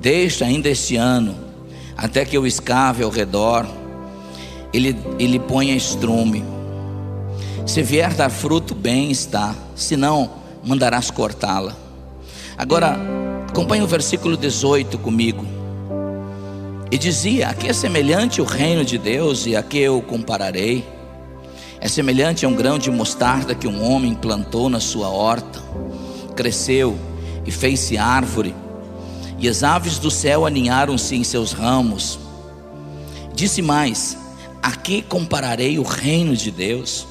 Deixa ainda este ano, até que eu escave ao redor, ele, ele ponha estrume. Se vier dar fruto, bem está, se não, mandarás cortá-la. Agora, acompanhe o versículo 18 comigo. E dizia: A que é semelhante o reino de Deus e a que eu compararei? É semelhante a um grão de mostarda que um homem plantou na sua horta, cresceu e fez-se árvore, e as aves do céu aninharam-se em seus ramos. Disse mais: A que compararei o reino de Deus?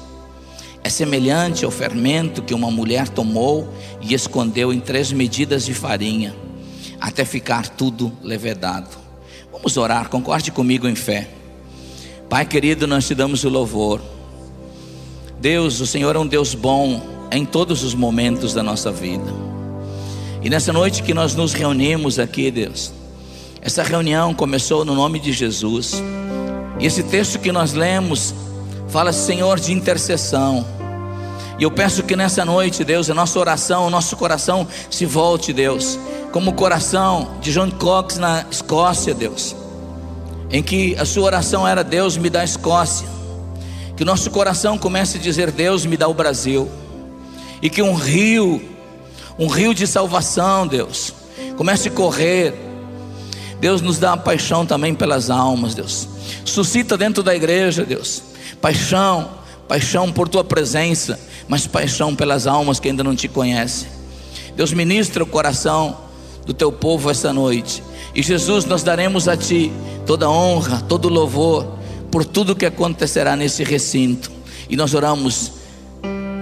É semelhante ao fermento que uma mulher tomou e escondeu em três medidas de farinha, até ficar tudo levedado. Vamos orar, concorde comigo em fé. Pai querido, nós te damos o louvor. Deus, o Senhor é um Deus bom em todos os momentos da nossa vida. E nessa noite que nós nos reunimos aqui, Deus, essa reunião começou no nome de Jesus. E esse texto que nós lemos fala, Senhor, de intercessão. E eu peço que nessa noite, Deus, a nossa oração, o nosso coração se volte, Deus, como o coração de John Cox na Escócia, Deus, em que a sua oração era: Deus, me dá a Escócia. Que o nosso coração comece a dizer: Deus, me dá o Brasil. E que um rio, um rio de salvação, Deus, comece a correr. Deus nos dá uma paixão também pelas almas, Deus. Suscita dentro da igreja, Deus, paixão, paixão por tua presença, mas paixão pelas almas que ainda não te conhecem. Deus ministra o coração do teu povo esta noite. E Jesus, nós daremos a ti toda honra, todo louvor por tudo que acontecerá nesse recinto. E nós oramos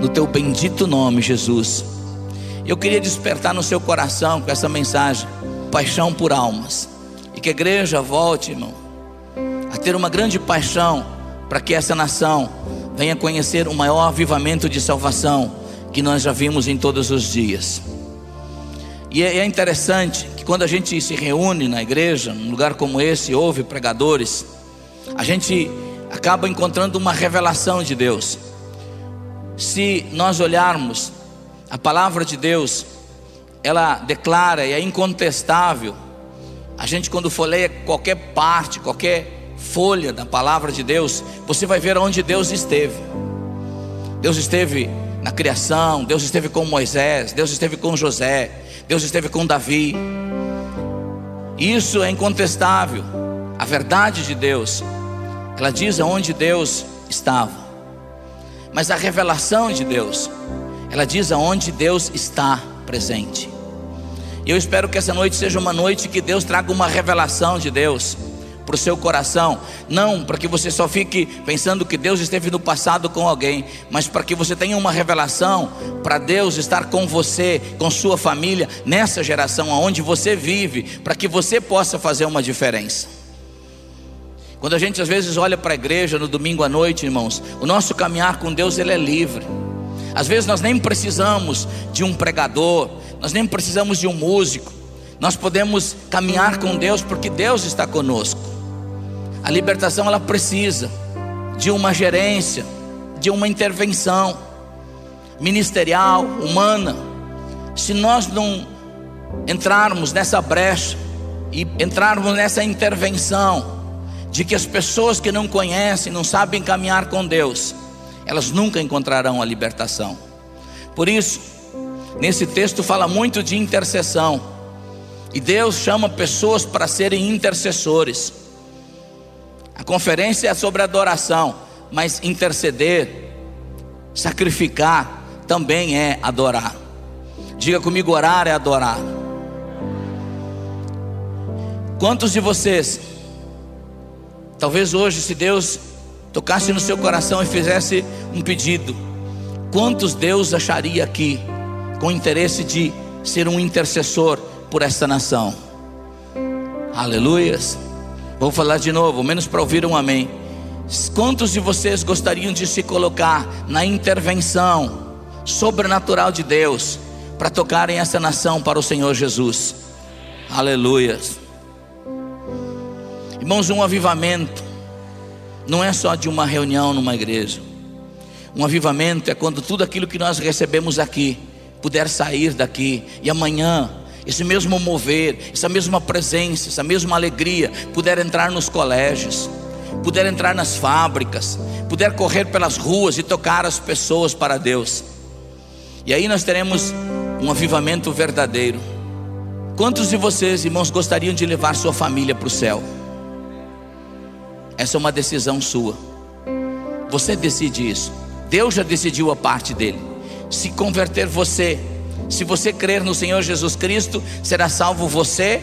no teu bendito nome, Jesus. Eu queria despertar no seu coração com essa mensagem, paixão por almas. E que a igreja volte, irmão, a ter uma grande paixão para que essa nação venha conhecer o maior avivamento de salvação que nós já vimos em todos os dias. E é, é interessante que quando a gente se reúne na igreja, num lugar como esse, ouve pregadores, a gente acaba encontrando uma revelação de Deus. Se nós olharmos a palavra de Deus, ela declara e é incontestável. A gente quando folheia qualquer parte, qualquer folha da palavra de Deus, você vai ver onde Deus esteve. Deus esteve na criação, Deus esteve com Moisés, Deus esteve com José, Deus esteve com Davi. Isso é incontestável. A verdade de Deus, ela diz aonde Deus estava. Mas a revelação de Deus, ela diz aonde Deus está presente. E eu espero que essa noite seja uma noite que Deus traga uma revelação de Deus para o seu coração, não para que você só fique pensando que Deus esteve no passado com alguém, mas para que você tenha uma revelação para Deus estar com você, com sua família, nessa geração onde você vive, para que você possa fazer uma diferença. Quando a gente às vezes olha para a igreja no domingo à noite, irmãos, o nosso caminhar com Deus ele é livre. Às vezes nós nem precisamos de um pregador, nós nem precisamos de um músico. Nós podemos caminhar com Deus porque Deus está conosco. A libertação ela precisa de uma gerência, de uma intervenção ministerial, humana. Se nós não entrarmos nessa brecha e entrarmos nessa intervenção de que as pessoas que não conhecem, não sabem caminhar com Deus, elas nunca encontrarão a libertação. Por isso, nesse texto fala muito de intercessão. E Deus chama pessoas para serem intercessores. A conferência é sobre adoração, mas interceder, sacrificar, também é adorar. Diga comigo: orar é adorar. Quantos de vocês, talvez hoje, se Deus tocasse no seu coração e fizesse um pedido, quantos Deus acharia aqui com interesse de ser um intercessor por esta nação? Aleluias. Vou falar de novo, menos para ouvir um amém. Quantos de vocês gostariam de se colocar na intervenção sobrenatural de Deus para tocarem essa nação para o Senhor Jesus? Aleluia. Irmãos, um avivamento não é só de uma reunião numa igreja. Um avivamento é quando tudo aquilo que nós recebemos aqui puder sair daqui e amanhã esse mesmo mover, essa mesma presença, essa mesma alegria puder entrar nos colégios, puder entrar nas fábricas, puder correr pelas ruas e tocar as pessoas para Deus. E aí nós teremos um avivamento verdadeiro. Quantos de vocês, irmãos, gostariam de levar sua família para o céu? Essa é uma decisão sua. Você decide isso. Deus já decidiu a parte dele. Se converter você, se você crer no Senhor Jesus Cristo, será salvo você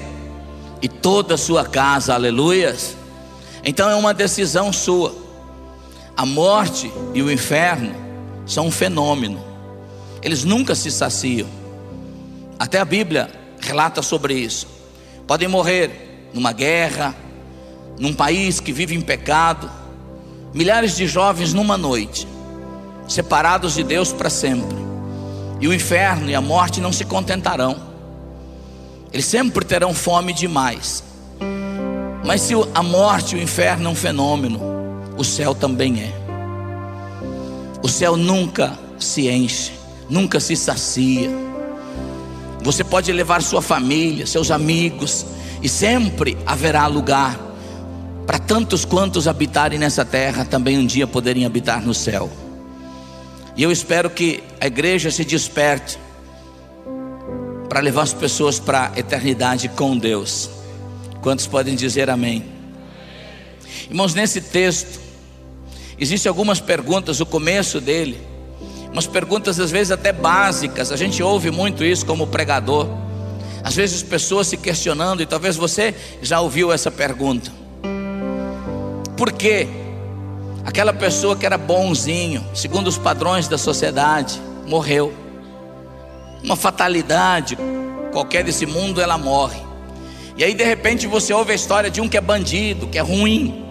e toda a sua casa. Aleluias. Então é uma decisão sua. A morte e o inferno são um fenômeno. Eles nunca se saciam. Até a Bíblia relata sobre isso. Podem morrer numa guerra, num país que vive em pecado, milhares de jovens numa noite, separados de Deus para sempre. E o inferno e a morte não se contentarão. Eles sempre terão fome demais. Mas se a morte e o inferno é um fenômeno, o céu também é. O céu nunca se enche, nunca se sacia. Você pode levar sua família, seus amigos, e sempre haverá lugar para tantos quantos habitarem nessa terra também um dia poderem habitar no céu. E eu espero que a igreja se desperte para levar as pessoas para a eternidade com Deus. Quantos podem dizer amém? Irmãos, nesse texto, existem algumas perguntas, o começo dele umas perguntas às vezes até básicas. A gente ouve muito isso como pregador. Às vezes pessoas se questionando, e talvez você já ouviu essa pergunta. Por que aquela pessoa que era bonzinho, segundo os padrões da sociedade, morreu? Uma fatalidade qualquer desse mundo, ela morre. E aí de repente você ouve a história de um que é bandido, que é ruim,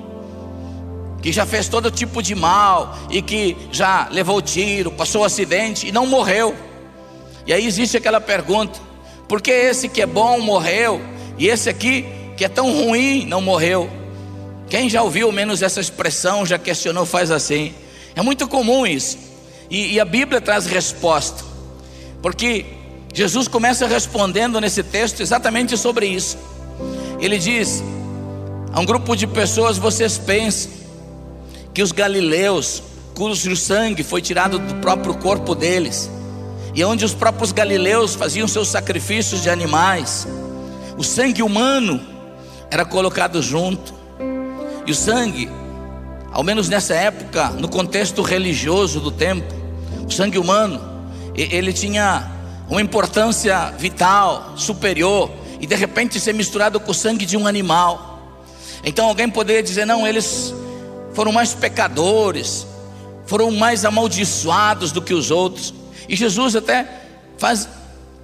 que já fez todo tipo de mal e que já levou tiro, passou um acidente e não morreu. E aí existe aquela pergunta: por que esse que é bom morreu e esse aqui que é tão ruim não morreu? Quem já ouviu menos essa expressão, já questionou, faz assim. É muito comum isso. E, e a Bíblia traz resposta, porque Jesus começa respondendo nesse texto exatamente sobre isso. Ele diz a um grupo de pessoas: vocês pensam que os galileus, cujo sangue foi tirado do próprio corpo deles, e onde os próprios galileus faziam seus sacrifícios de animais, o sangue humano era colocado junto, e o sangue, ao menos nessa época, no contexto religioso do tempo, o sangue humano, ele tinha uma importância vital, superior, e de repente ser misturado com o sangue de um animal. Então alguém poderia dizer: não, eles foram mais pecadores, foram mais amaldiçoados do que os outros. E Jesus até faz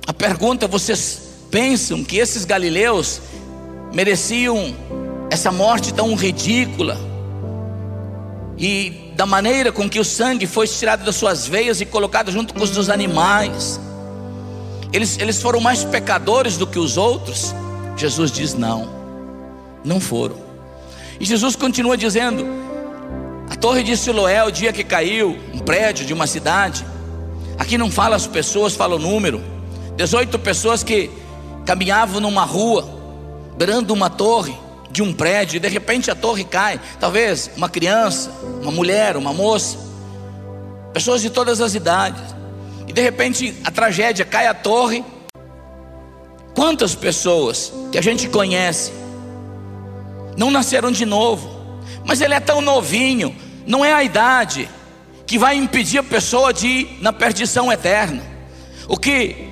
a pergunta: vocês pensam que esses galileus mereciam essa morte tão ridícula? E da maneira com que o sangue foi tirado das suas veias e colocado junto com os dos animais, eles, eles foram mais pecadores do que os outros? Jesus diz: não, não foram. E Jesus continua dizendo: Torre de Siloé, o dia que caiu, um prédio de uma cidade. Aqui não fala as pessoas, fala o número. 18 pessoas que caminhavam numa rua, beirando uma torre de um prédio, e de repente a torre cai. Talvez uma criança, uma mulher, uma moça, pessoas de todas as idades. E de repente a tragédia cai a torre. Quantas pessoas que a gente conhece não nasceram de novo, mas ele é tão novinho, não é a idade que vai impedir a pessoa de ir na perdição eterna. O que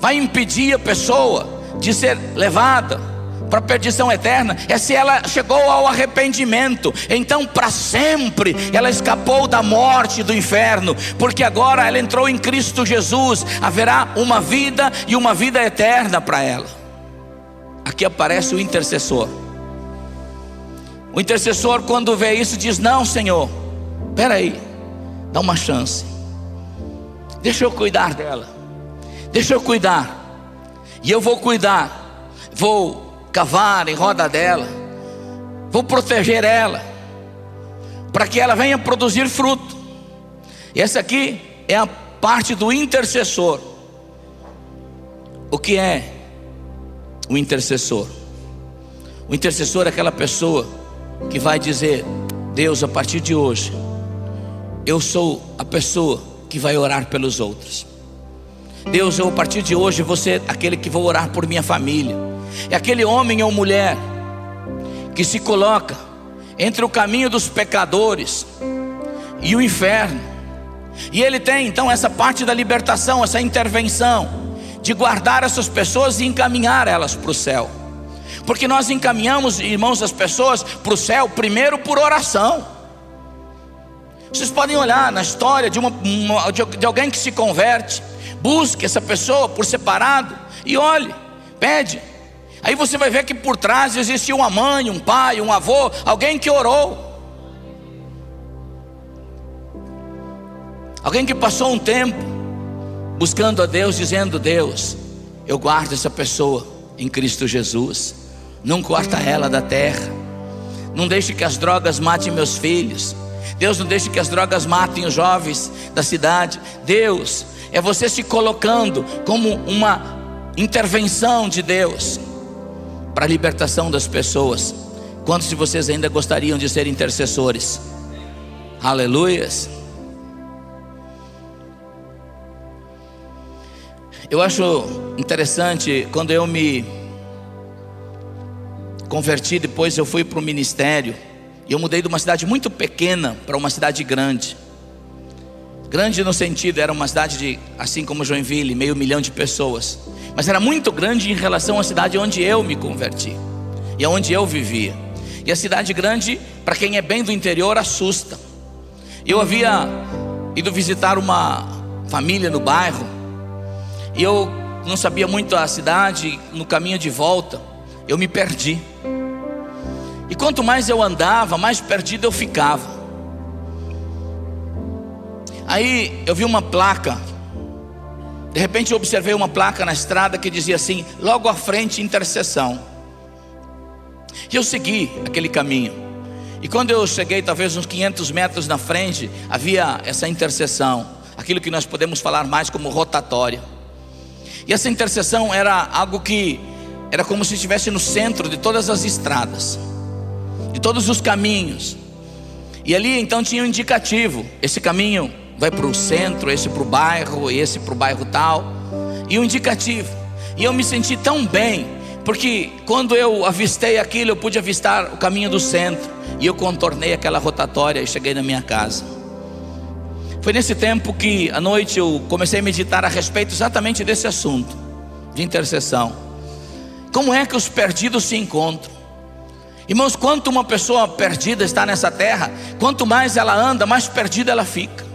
vai impedir a pessoa de ser levada para a perdição eterna é se ela chegou ao arrependimento. Então, para sempre, ela escapou da morte do inferno, porque agora ela entrou em Cristo Jesus. Haverá uma vida e uma vida eterna para ela. Aqui aparece o intercessor. O intercessor, quando vê isso, diz: Não, Senhor, espera aí, dá uma chance, deixa eu cuidar dela, deixa eu cuidar, e eu vou cuidar, vou cavar em roda dela, vou proteger ela, para que ela venha produzir fruto. E essa aqui é a parte do intercessor. O que é o intercessor. O intercessor é aquela pessoa que vai dizer: Deus, a partir de hoje, eu sou a pessoa que vai orar pelos outros. Deus, eu a partir de hoje vou ser aquele que vou orar por minha família. É aquele homem ou mulher que se coloca entre o caminho dos pecadores e o inferno. E ele tem então essa parte da libertação, essa intervenção de guardar essas pessoas e encaminhar elas para o céu. Porque nós encaminhamos, irmãos, as pessoas para o céu primeiro por oração. Vocês podem olhar na história de, uma, de alguém que se converte, busque essa pessoa por separado e olhe, pede. Aí você vai ver que por trás existe uma mãe, um pai, um avô, alguém que orou. Alguém que passou um tempo buscando a Deus, dizendo: Deus, eu guardo essa pessoa em Cristo Jesus, não corta ela da terra, não deixe que as drogas matem meus filhos, Deus não deixe que as drogas matem os jovens da cidade, Deus, é você se colocando como uma intervenção de Deus para a libertação das pessoas. Quantos de vocês ainda gostariam de ser intercessores? Aleluias. Eu acho interessante quando eu me converti, depois eu fui para o ministério. E eu mudei de uma cidade muito pequena para uma cidade grande. Grande no sentido, era uma cidade de, assim como Joinville, meio milhão de pessoas. Mas era muito grande em relação à cidade onde eu me converti e onde eu vivia. E a cidade grande, para quem é bem do interior, assusta. Eu havia ido visitar uma família no bairro e eu não sabia muito a cidade, no caminho de volta, eu me perdi. E quanto mais eu andava, mais perdido eu ficava. Aí eu vi uma placa. De repente eu observei uma placa na estrada que dizia assim: logo à frente, intercessão. E eu segui aquele caminho. E quando eu cheguei, talvez uns 500 metros na frente, havia essa intercessão, aquilo que nós podemos falar mais como rotatória. E essa intercessão era algo que era como se estivesse no centro de todas as estradas, de todos os caminhos. E ali então tinha um indicativo: esse caminho vai para o centro, esse para o bairro, esse para o bairro tal, e um indicativo. E eu me senti tão bem, porque quando eu avistei aquilo, eu pude avistar o caminho do centro, e eu contornei aquela rotatória e cheguei na minha casa. Foi nesse tempo que à noite eu comecei a meditar a respeito exatamente desse assunto de intercessão. Como é que os perdidos se encontram? Irmãos, quanto uma pessoa perdida está nessa terra, quanto mais ela anda, mais perdida ela fica.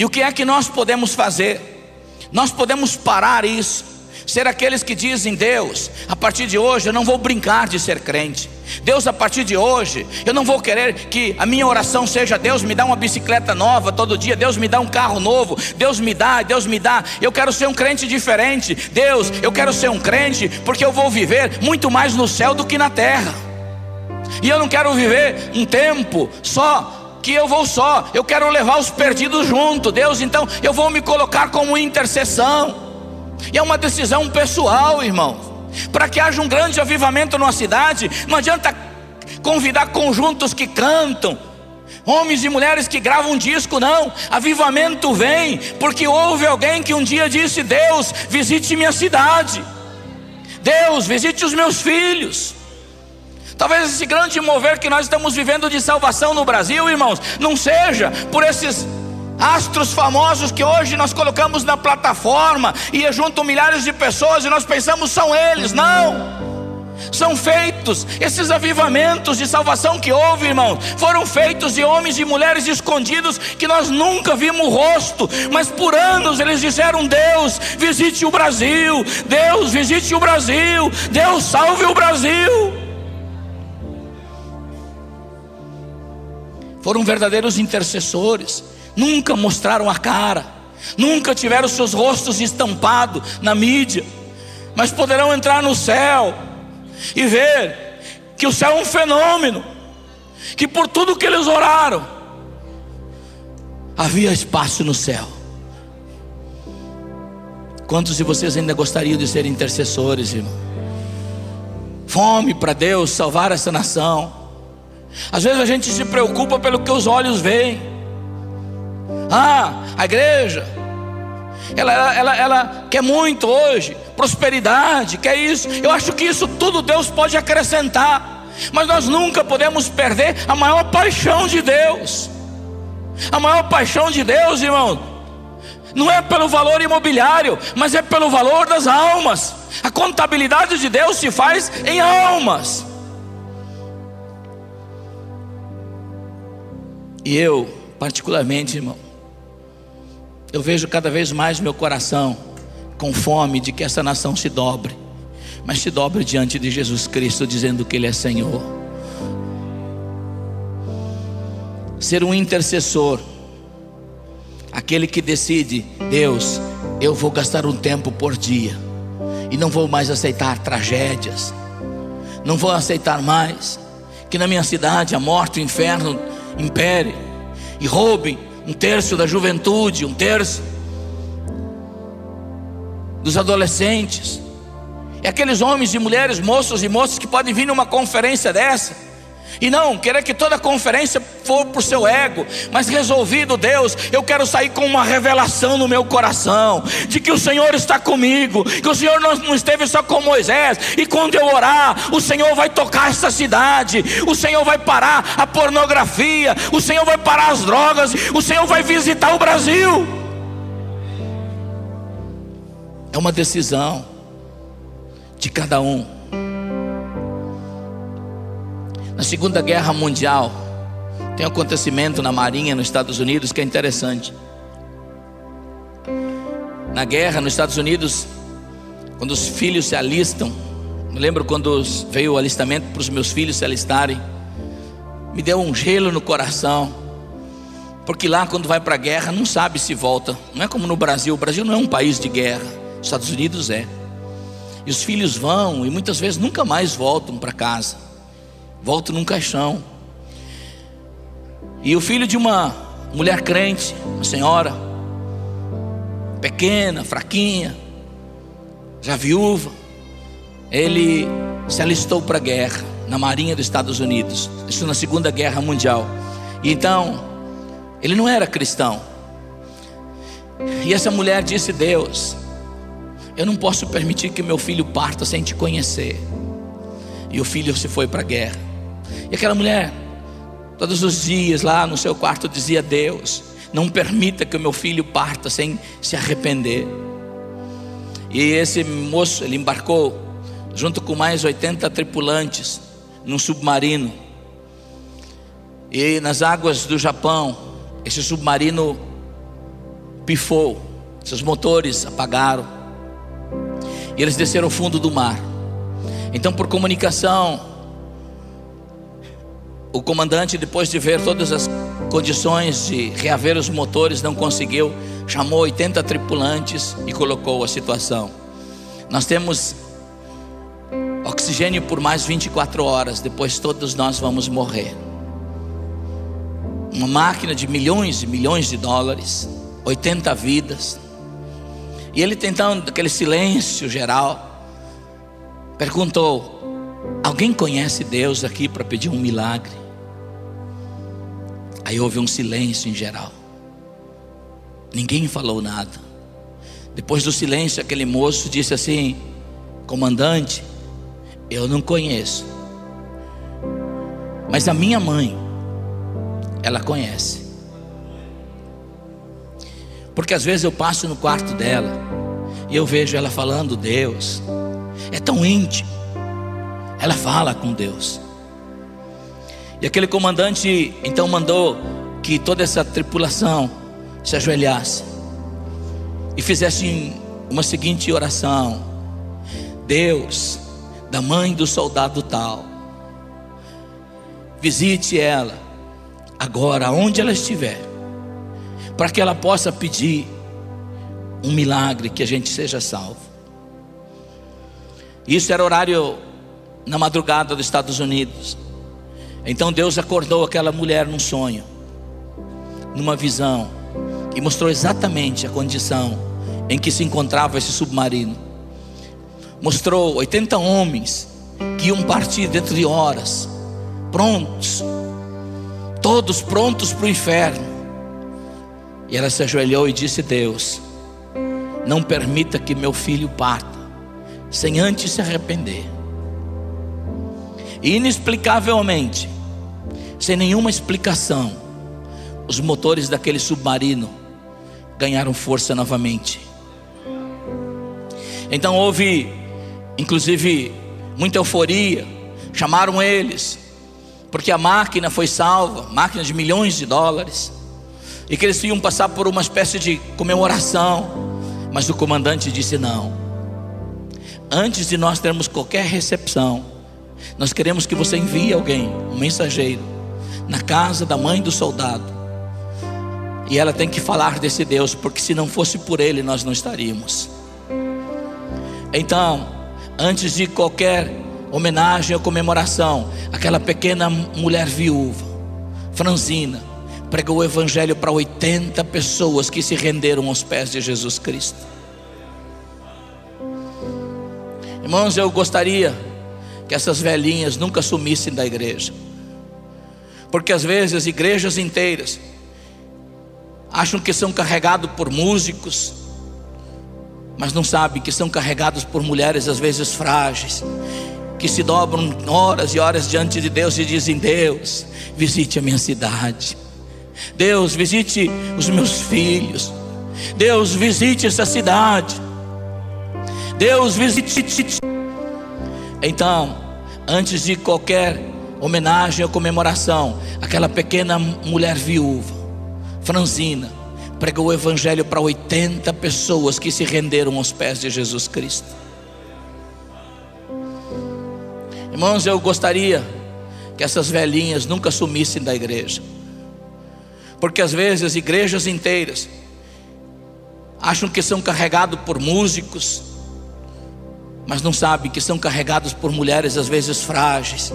E o que é que nós podemos fazer? Nós podemos parar isso, ser aqueles que dizem: Deus, a partir de hoje eu não vou brincar de ser crente. Deus, a partir de hoje, eu não vou querer que a minha oração seja: Deus me dá uma bicicleta nova todo dia, Deus me dá um carro novo, Deus me dá, Deus me dá. Eu quero ser um crente diferente. Deus, eu quero ser um crente porque eu vou viver muito mais no céu do que na terra. E eu não quero viver um tempo só que eu vou só, eu quero levar os perdidos junto. Deus, então eu vou me colocar como intercessão. E é uma decisão pessoal, irmão. Para que haja um grande avivamento numa cidade, não adianta convidar conjuntos que cantam, homens e mulheres que gravam disco, não. Avivamento vem porque houve alguém que um dia disse: Deus, visite minha cidade, Deus, visite os meus filhos. Talvez esse grande mover que nós estamos vivendo de salvação no Brasil, irmãos, não seja por esses astros famosos que hoje nós colocamos na plataforma e juntam milhares de pessoas e nós pensamos são eles, não. São feitos esses avivamentos de salvação que houve, irmão. Foram feitos de homens e mulheres escondidos que nós nunca vimos o rosto, mas por anos eles disseram: Deus, visite o Brasil, Deus, visite o Brasil, Deus, salve o Brasil. Foram verdadeiros intercessores nunca mostraram a cara, nunca tiveram seus rostos estampados na mídia, mas poderão entrar no céu e ver que o céu é um fenômeno, que por tudo que eles oraram, havia espaço no céu. Quantos de vocês ainda gostariam de ser intercessores, irmão? Fome para Deus salvar essa nação. Às vezes a gente se preocupa pelo que os olhos veem. Ah, a igreja, ela, ela, ela, ela, quer muito hoje, prosperidade, quer isso. Eu acho que isso tudo Deus pode acrescentar, mas nós nunca podemos perder a maior paixão de Deus. A maior paixão de Deus, irmão, não é pelo valor imobiliário, mas é pelo valor das almas. A contabilidade de Deus se faz em almas. E eu, particularmente, irmão, eu vejo cada vez mais meu coração com fome de que essa nação se dobre, mas se dobre diante de Jesus Cristo, dizendo que Ele é Senhor. Ser um intercessor, aquele que decide, Deus, eu vou gastar um tempo por dia, e não vou mais aceitar tragédias, não vou aceitar mais que na minha cidade a morte, o inferno impere e roubem um terço da juventude, um terço dos adolescentes. É aqueles homens e mulheres, moços e moças que podem vir numa conferência dessa e não querer que toda conferência for para o seu ego, mas resolvido Deus, eu quero sair com uma revelação no meu coração, de que o Senhor está comigo, que o Senhor não esteve só com Moisés, e quando eu orar, o Senhor vai tocar essa cidade, o Senhor vai parar a pornografia, o Senhor vai parar as drogas, o Senhor vai visitar o Brasil. É uma decisão de cada um. Na Segunda Guerra Mundial, tem um acontecimento na Marinha nos Estados Unidos que é interessante. Na guerra nos Estados Unidos, quando os filhos se alistam, me lembro quando veio o alistamento para os meus filhos se alistarem, me deu um gelo no coração, porque lá quando vai para a guerra não sabe se volta, não é como no Brasil, o Brasil não é um país de guerra, os Estados Unidos é. E os filhos vão e muitas vezes nunca mais voltam para casa volto num caixão. E o filho de uma mulher crente, uma senhora, pequena, fraquinha, já viúva, ele se alistou para a guerra na Marinha dos Estados Unidos, isso na Segunda Guerra Mundial. E então, ele não era cristão. E essa mulher disse: Deus, eu não posso permitir que meu filho parta sem te conhecer. E o filho se foi para a guerra. E aquela mulher, todos os dias lá no seu quarto, dizia: Deus, não permita que o meu filho parta sem se arrepender. E esse moço, ele embarcou junto com mais 80 tripulantes num submarino. E nas águas do Japão, esse submarino pifou, seus motores apagaram. E eles desceram ao fundo do mar. Então, por comunicação, o comandante, depois de ver todas as condições de reaver os motores, não conseguiu, chamou 80 tripulantes e colocou a situação. Nós temos oxigênio por mais 24 horas, depois todos nós vamos morrer. Uma máquina de milhões e milhões de dólares, 80 vidas. E ele tentando aquele silêncio geral, perguntou: Alguém conhece Deus aqui para pedir um milagre? Aí houve um silêncio em geral. Ninguém falou nada. Depois do silêncio, aquele moço disse assim: Comandante, eu não conheço. Mas a minha mãe, ela conhece. Porque às vezes eu passo no quarto dela e eu vejo ela falando Deus. É tão íntimo. Ela fala com Deus. E aquele comandante então mandou que toda essa tripulação se ajoelhasse e fizesse uma seguinte oração: Deus, da mãe do soldado tal, visite ela agora, onde ela estiver, para que ela possa pedir um milagre que a gente seja salvo. Isso era horário na madrugada dos Estados Unidos. Então Deus acordou aquela mulher num sonho, numa visão, e mostrou exatamente a condição em que se encontrava esse submarino. Mostrou 80 homens que iam partir dentro de horas, prontos, todos prontos para o inferno. E ela se ajoelhou e disse: Deus, não permita que meu filho parta sem antes se arrepender. Inexplicavelmente, sem nenhuma explicação, os motores daquele submarino ganharam força novamente. Então houve, inclusive, muita euforia. Chamaram eles, porque a máquina foi salva máquina de milhões de dólares e que eles iam passar por uma espécie de comemoração. Mas o comandante disse: não. Antes de nós termos qualquer recepção, nós queremos que você envie alguém, um mensageiro, na casa da mãe do soldado. E ela tem que falar desse Deus, porque se não fosse por ele, nós não estaríamos. Então, antes de qualquer homenagem ou comemoração, aquela pequena mulher viúva, franzina, pregou o evangelho para 80 pessoas que se renderam aos pés de Jesus Cristo. Irmãos, eu gostaria que essas velhinhas nunca sumissem da igreja. Porque às vezes as igrejas inteiras acham que são carregados por músicos, mas não sabem que são carregados por mulheres às vezes frágeis, que se dobram horas e horas diante de Deus e dizem: Deus, visite a minha cidade. Deus, visite os meus filhos. Deus, visite essa cidade. Deus, visite. Então, antes de qualquer homenagem ou comemoração, aquela pequena mulher viúva, franzina, pregou o evangelho para 80 pessoas que se renderam aos pés de Jesus Cristo. Irmãos, eu gostaria que essas velhinhas nunca sumissem da igreja. Porque às vezes as igrejas inteiras acham que são carregados por músicos, mas não sabem que são carregados por mulheres às vezes frágeis,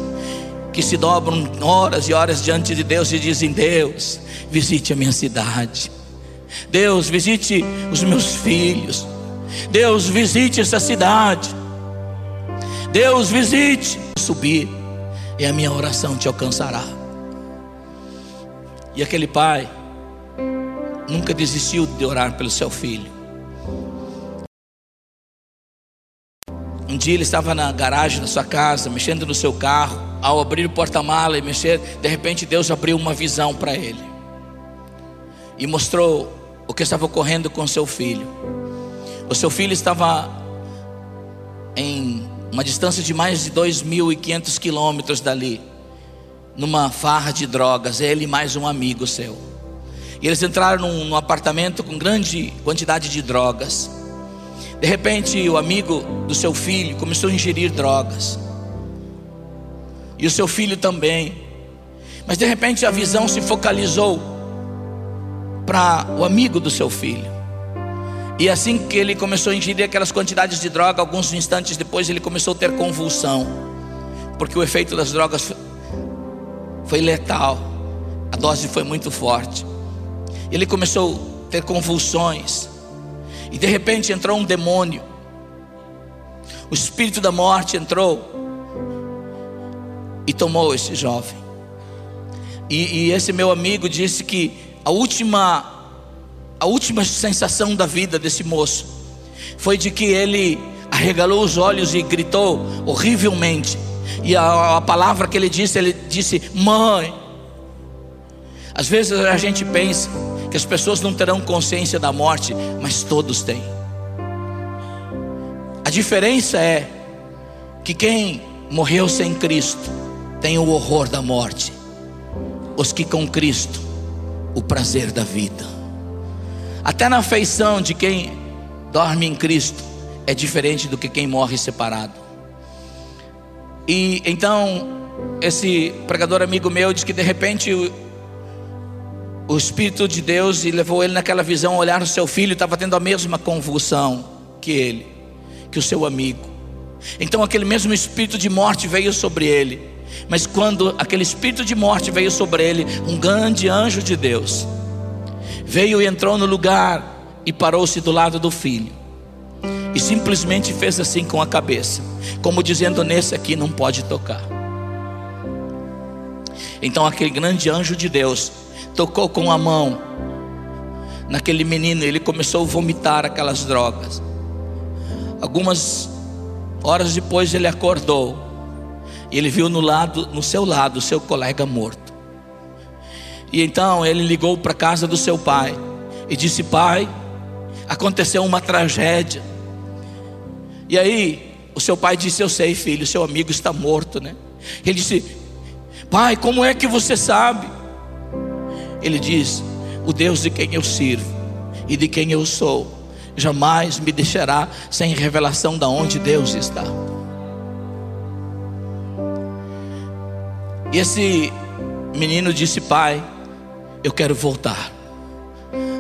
que se dobram horas e horas diante de Deus e dizem: Deus, visite a minha cidade. Deus, visite os meus filhos. Deus, visite essa cidade. Deus, visite. Subir, e a minha oração te alcançará. E aquele pai nunca desistiu de orar pelo seu filho. Um dia ele estava na garagem da sua casa, mexendo no seu carro. Ao abrir o porta-mala e mexer, de repente Deus abriu uma visão para ele e mostrou o que estava ocorrendo com seu filho. O seu filho estava em uma distância de mais de 2.500 quilômetros dali numa farra de drogas, ele e mais um amigo seu. E eles entraram num, num apartamento com grande quantidade de drogas. De repente, o amigo do seu filho começou a ingerir drogas. E o seu filho também. Mas de repente a visão se focalizou para o amigo do seu filho. E assim que ele começou a ingerir aquelas quantidades de droga, alguns instantes depois ele começou a ter convulsão, porque o efeito das drogas foi letal, a dose foi muito forte. Ele começou a ter convulsões, e de repente entrou um demônio. O espírito da morte entrou e tomou esse jovem. E, e, esse meu amigo disse que a última, a última sensação da vida desse moço foi de que ele arregalou os olhos e gritou horrivelmente. E a, a palavra que ele disse, ele disse: Mãe. Às vezes a gente pensa que as pessoas não terão consciência da morte, mas todos têm. A diferença é que quem morreu sem Cristo tem o horror da morte, os que com Cristo, o prazer da vida. Até na feição de quem dorme em Cristo é diferente do que quem morre separado. E então, esse pregador amigo meu disse que de repente o, Espírito de Deus levou ele naquela visão a olhar o seu filho, estava tendo a mesma convulsão que ele, que o seu amigo. Então aquele mesmo espírito de morte veio sobre ele. Mas quando aquele espírito de morte veio sobre ele, um grande anjo de Deus veio e entrou no lugar e parou-se do lado do filho. E simplesmente fez assim com a cabeça, como dizendo: Nesse aqui não pode tocar. Então aquele grande anjo de Deus tocou com a mão naquele menino, ele começou a vomitar aquelas drogas. Algumas horas depois ele acordou e ele viu no lado, no seu lado, o seu colega morto. E então ele ligou para a casa do seu pai e disse: Pai, aconteceu uma tragédia. E aí o seu pai disse: Eu sei, filho, seu amigo está morto, né? Ele disse: Pai, como é que você sabe? Ele diz: O Deus de quem eu sirvo e de quem eu sou jamais me deixará sem revelação da onde Deus está. E esse menino disse: Pai, eu quero voltar.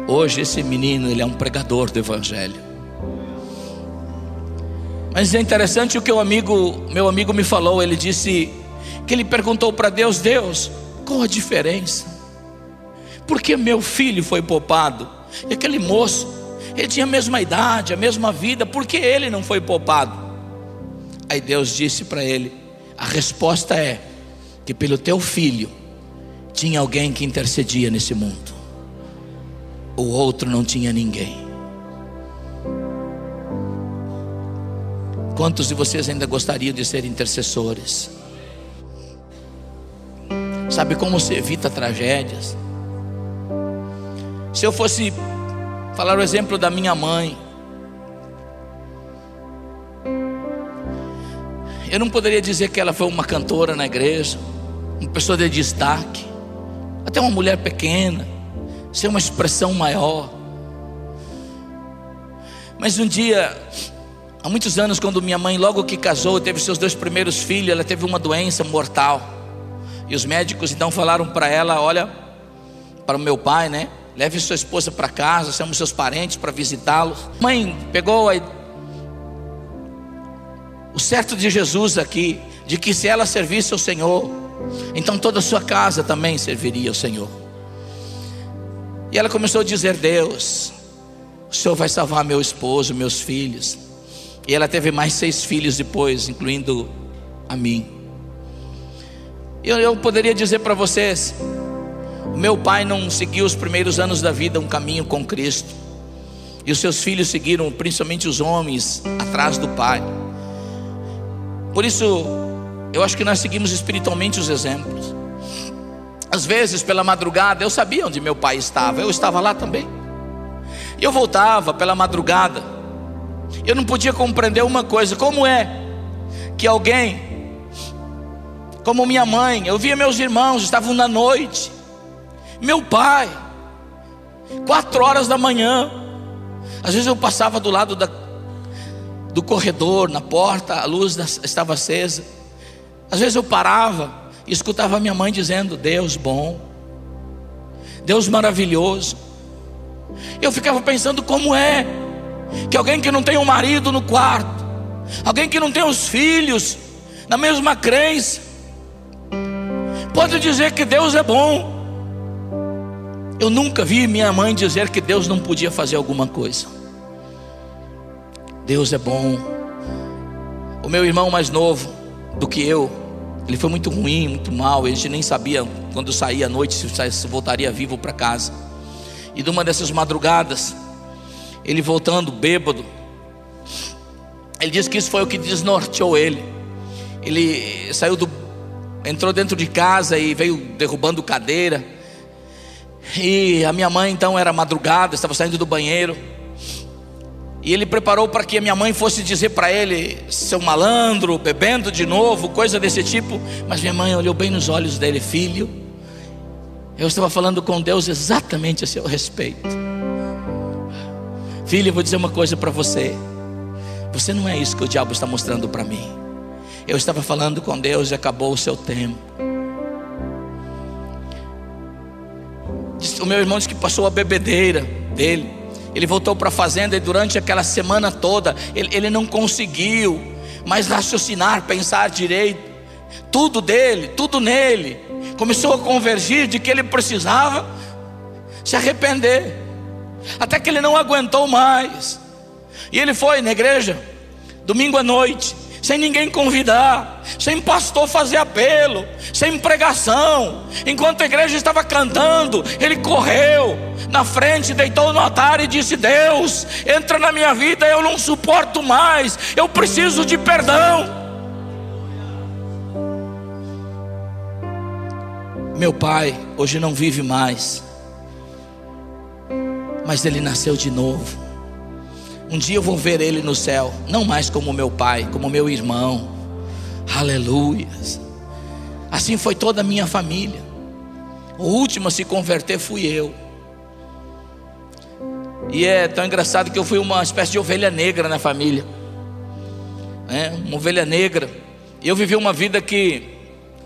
Hoje esse menino ele é um pregador do evangelho. Mas é interessante o que o amigo, meu amigo me falou, ele disse que ele perguntou para Deus: Deus, qual a diferença? Por que meu filho foi poupado? E aquele moço, ele tinha a mesma idade, a mesma vida, por que ele não foi poupado? Aí Deus disse para ele: a resposta é que pelo teu filho tinha alguém que intercedia nesse mundo, o outro não tinha ninguém. Quantos de vocês ainda gostariam de ser intercessores? Sabe como se evita tragédias? Se eu fosse falar o exemplo da minha mãe, eu não poderia dizer que ela foi uma cantora na igreja, uma pessoa de destaque, até uma mulher pequena, ser uma expressão maior. Mas um dia, há muitos anos, quando minha mãe, logo que casou, teve seus dois primeiros filhos, ela teve uma doença mortal. E os médicos então falaram para ela: Olha, para o meu pai, né? Leve sua esposa para casa, chamamos seus parentes para visitá-los. Mãe pegou a... o certo de Jesus aqui, de que se ela servisse ao Senhor, então toda a sua casa também serviria ao Senhor. E ela começou a dizer: Deus, o Senhor vai salvar meu esposo, meus filhos. E ela teve mais seis filhos depois, incluindo a mim. Eu, eu poderia dizer para vocês meu pai não seguiu os primeiros anos da vida um caminho com Cristo. E os seus filhos seguiram, principalmente os homens, atrás do pai. Por isso, eu acho que nós seguimos espiritualmente os exemplos. Às vezes, pela madrugada, eu sabia onde meu pai estava, eu estava lá também. E eu voltava pela madrugada. Eu não podia compreender uma coisa: como é que alguém, como minha mãe, eu via meus irmãos, estavam na noite, meu pai, quatro horas da manhã, às vezes eu passava do lado da, do corredor, na porta, a luz estava acesa. Às vezes eu parava e escutava minha mãe dizendo: Deus bom, Deus maravilhoso. Eu ficava pensando como é que alguém que não tem um marido no quarto, alguém que não tem os filhos na mesma crença, pode dizer que Deus é bom. Eu nunca vi minha mãe dizer que Deus não podia fazer alguma coisa. Deus é bom. O meu irmão mais novo do que eu, ele foi muito ruim, muito mal. A gente nem sabia quando saía à noite se voltaria vivo para casa. E numa dessas madrugadas, ele voltando bêbado, ele disse que isso foi o que desnorteou ele. Ele saiu do, entrou dentro de casa e veio derrubando cadeira e a minha mãe então era madrugada, estava saindo do banheiro. E ele preparou para que a minha mãe fosse dizer para ele, seu malandro, bebendo de novo, coisa desse tipo. Mas minha mãe olhou bem nos olhos dele, filho. Eu estava falando com Deus exatamente a seu respeito. Filho, eu vou dizer uma coisa para você. Você não é isso que o diabo está mostrando para mim. Eu estava falando com Deus e acabou o seu tempo. o meu irmão disse que passou a bebedeira dele. Ele voltou para a fazenda e durante aquela semana toda ele, ele não conseguiu mais raciocinar, pensar direito. Tudo dele, tudo nele, começou a convergir de que ele precisava se arrepender. até que ele não aguentou mais. E ele foi na igreja, domingo à noite, sem ninguém convidar, sem pastor fazer apelo, sem pregação. Enquanto a igreja estava cantando, ele correu na frente, deitou no altar e disse: Deus, entra na minha vida, eu não suporto mais, eu preciso de perdão. Meu pai hoje não vive mais, mas ele nasceu de novo. Um dia eu vou ver ele no céu, não mais como meu pai, como meu irmão. Aleluias. Assim foi toda a minha família. O último a se converter fui eu. E é tão engraçado que eu fui uma espécie de ovelha negra na família. É, uma ovelha negra. Eu vivi uma vida que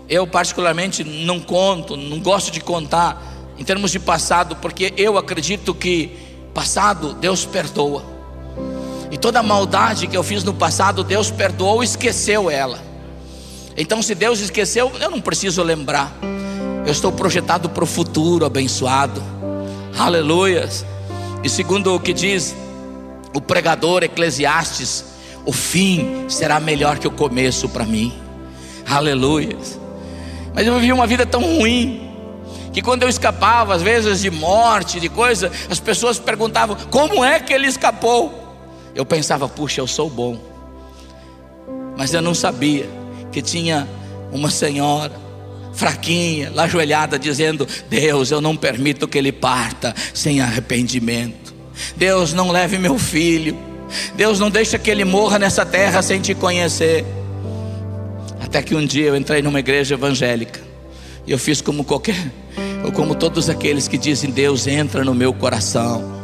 eu particularmente não conto, não gosto de contar em termos de passado, porque eu acredito que passado Deus perdoa. E toda maldade que eu fiz no passado, Deus perdoou, esqueceu ela. Então, se Deus esqueceu, eu não preciso lembrar. Eu estou projetado para o futuro abençoado. Aleluias. E segundo o que diz o pregador Eclesiastes, o fim será melhor que o começo para mim. Aleluias. Mas eu vivi uma vida tão ruim que quando eu escapava, às vezes de morte, de coisa, as pessoas perguntavam: como é que ele escapou? Eu pensava, puxa, eu sou bom. Mas eu não sabia que tinha uma senhora fraquinha, lá ajoelhada, dizendo: Deus, eu não permito que ele parta sem arrependimento. Deus, não leve meu filho. Deus, não deixa que ele morra nessa terra sem te conhecer. Até que um dia eu entrei numa igreja evangélica e eu fiz como qualquer, ou como todos aqueles que dizem: Deus entra no meu coração.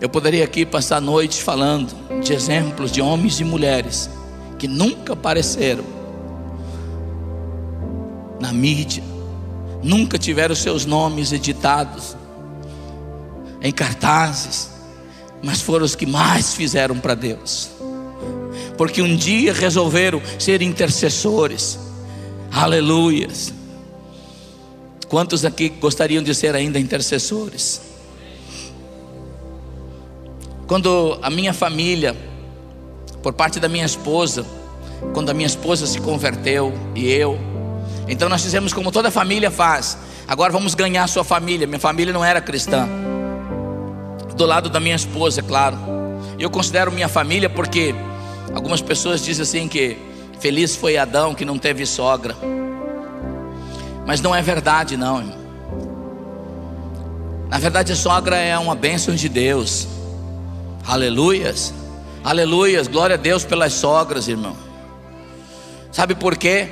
Eu poderia aqui passar a noite falando de exemplos de homens e mulheres que nunca apareceram na mídia, nunca tiveram seus nomes editados em cartazes, mas foram os que mais fizeram para Deus, porque um dia resolveram ser intercessores, aleluias. Quantos aqui gostariam de ser ainda intercessores? Quando a minha família, por parte da minha esposa, quando a minha esposa se converteu e eu, então nós fizemos como toda família faz. Agora vamos ganhar sua família. Minha família não era cristã. Do lado da minha esposa, claro. Eu considero minha família porque algumas pessoas dizem assim que feliz foi Adão que não teve sogra. Mas não é verdade, não, irmão. Na verdade, a sogra é uma bênção de Deus. Aleluias. Aleluias. Glória a Deus pelas sogras, irmão. Sabe por quê?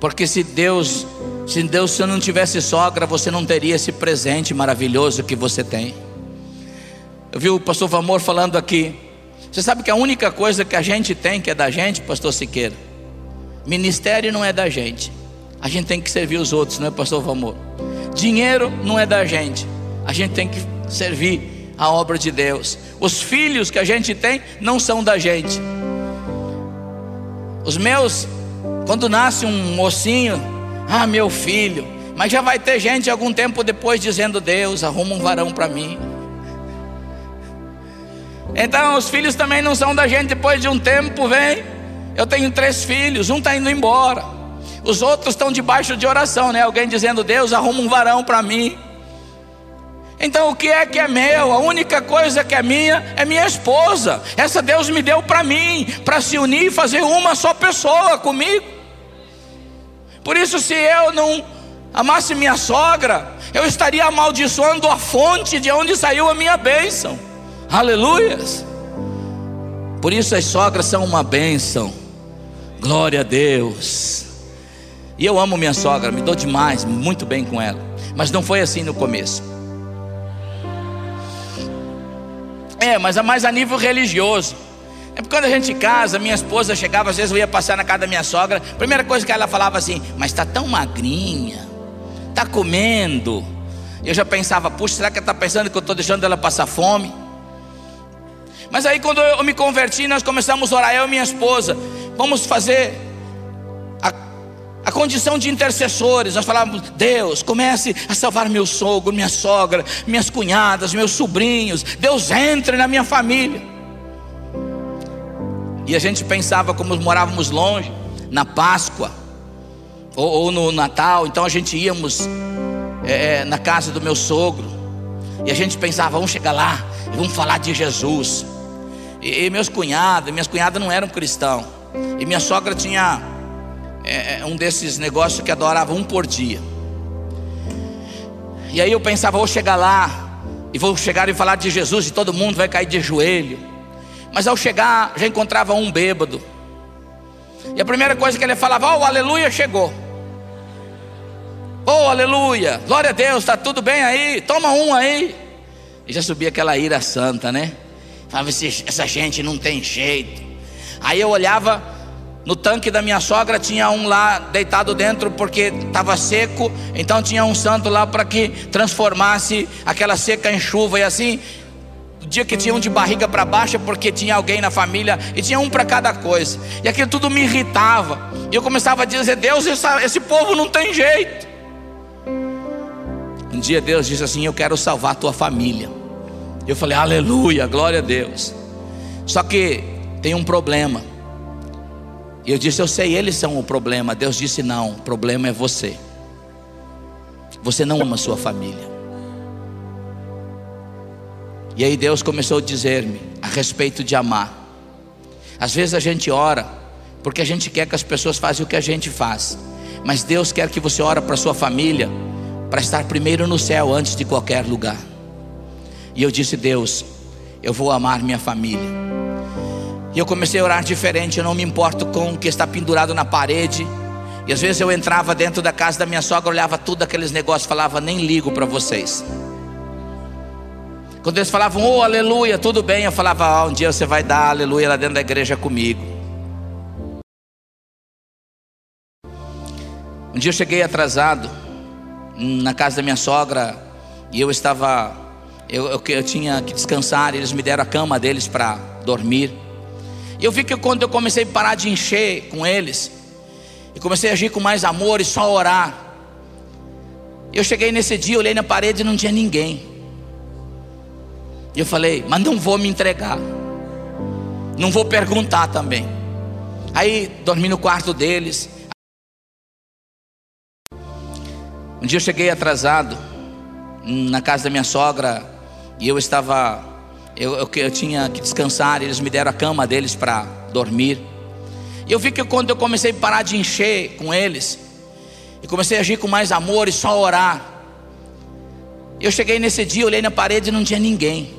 Porque se Deus, se Deus se não tivesse sogra, você não teria esse presente maravilhoso que você tem. Eu vi o pastor Vamor falando aqui. Você sabe que a única coisa que a gente tem que é da gente, pastor Siqueira? Ministério não é da gente. A gente tem que servir os outros, não é, pastor Vamor? Dinheiro não é da gente. A gente tem que servir a obra de Deus. Os filhos que a gente tem não são da gente. Os meus, quando nasce um mocinho, ah, meu filho, mas já vai ter gente algum tempo depois dizendo: Deus, arruma um varão para mim. Então, os filhos também não são da gente. Depois de um tempo, vem. Eu tenho três filhos, um está indo embora. Os outros estão debaixo de oração, né? Alguém dizendo: Deus, arruma um varão para mim. Então o que é que é meu? A única coisa que é minha é minha esposa. Essa Deus me deu para mim, para se unir e fazer uma só pessoa comigo. Por isso, se eu não amasse minha sogra, eu estaria amaldiçoando a fonte de onde saiu a minha bênção. Aleluias. Por isso as sogras são uma bênção. Glória a Deus. E eu amo minha sogra, me dou demais, muito bem com ela. Mas não foi assim no começo. É, mas é mais a nível religioso. É porque quando a gente casa, minha esposa chegava, às vezes eu ia passar na casa da minha sogra, primeira coisa que ela falava assim, mas está tão magrinha, está comendo. Eu já pensava, puxa, será que ela está pensando que eu estou deixando ela passar fome? Mas aí quando eu me converti, nós começamos a orar, eu e minha esposa, vamos fazer a, condição de intercessores. Nós falávamos: Deus, comece a salvar meu sogro, minha sogra, minhas cunhadas, meus sobrinhos. Deus entre na minha família. E a gente pensava, como morávamos longe, na Páscoa ou, ou no Natal, então a gente íamos é, na casa do meu sogro. E a gente pensava, vamos chegar lá e vamos falar de Jesus. E, e meus cunhados, minhas cunhadas não eram cristãos. E minha sogra tinha é, é, um desses negócios que adorava um por dia. E aí eu pensava, vou chegar lá e vou chegar e falar de Jesus e todo mundo vai cair de joelho. Mas ao chegar, já encontrava um bêbado. E a primeira coisa que ele falava, oh, aleluia, chegou. Oh, aleluia, glória a Deus, está tudo bem aí, toma um aí. E já subia aquela ira santa, né? Falava, essa gente não tem jeito. Aí eu olhava, no tanque da minha sogra tinha um lá deitado dentro porque estava seco, então tinha um santo lá para que transformasse aquela seca em chuva e assim. O dia que tinha um de barriga para baixo porque tinha alguém na família e tinha um para cada coisa. E aquilo tudo me irritava. E eu começava a dizer: Deus, essa, esse povo não tem jeito. Um dia Deus disse assim: Eu quero salvar a tua família. Eu falei: Aleluia, glória a Deus. Só que tem um problema. E eu disse: Eu sei, eles são o problema. Deus disse: Não, o problema é você. Você não ama sua família. E aí Deus começou a dizer-me a respeito de amar. Às vezes a gente ora porque a gente quer que as pessoas façam o que a gente faz. Mas Deus quer que você ore para sua família para estar primeiro no céu antes de qualquer lugar. E eu disse: Deus, eu vou amar minha família. E eu comecei a orar diferente. Eu não me importo com o que está pendurado na parede. E às vezes eu entrava dentro da casa da minha sogra, olhava tudo aqueles negócios, falava: Nem ligo para vocês. Quando eles falavam, oh aleluia, tudo bem, eu falava: oh, um dia você vai dar aleluia lá dentro da igreja comigo. Um dia eu cheguei atrasado na casa da minha sogra e eu estava, eu, eu, eu tinha que descansar, eles me deram a cama deles para dormir. Eu vi que quando eu comecei a parar de encher com eles, e comecei a agir com mais amor e só orar, eu cheguei nesse dia, olhei na parede e não tinha ninguém. E eu falei, mas não vou me entregar, não vou perguntar também. Aí dormi no quarto deles, Um dia eu cheguei atrasado na casa da minha sogra e eu estava, eu, eu, eu tinha que descansar, eles me deram a cama deles para dormir. E eu vi que quando eu comecei a parar de encher com eles, e comecei a agir com mais amor e só orar, eu cheguei nesse dia, olhei na parede e não tinha ninguém.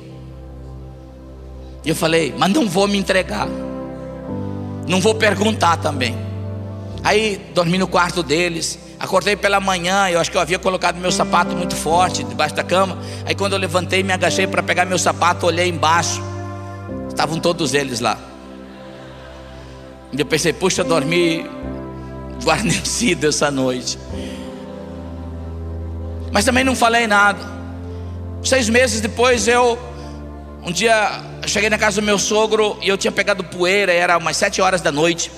E eu falei, mas não vou me entregar, não vou perguntar também. Aí dormi no quarto deles, Acordei pela manhã, eu acho que eu havia colocado meu sapato muito forte debaixo da cama. Aí quando eu levantei, me agachei para pegar meu sapato, olhei embaixo. Estavam todos eles lá. E eu pensei, puxa, dormi guarnecido essa noite. Mas também não falei nada. Seis meses depois eu, um dia, cheguei na casa do meu sogro e eu tinha pegado poeira, era umas sete horas da noite.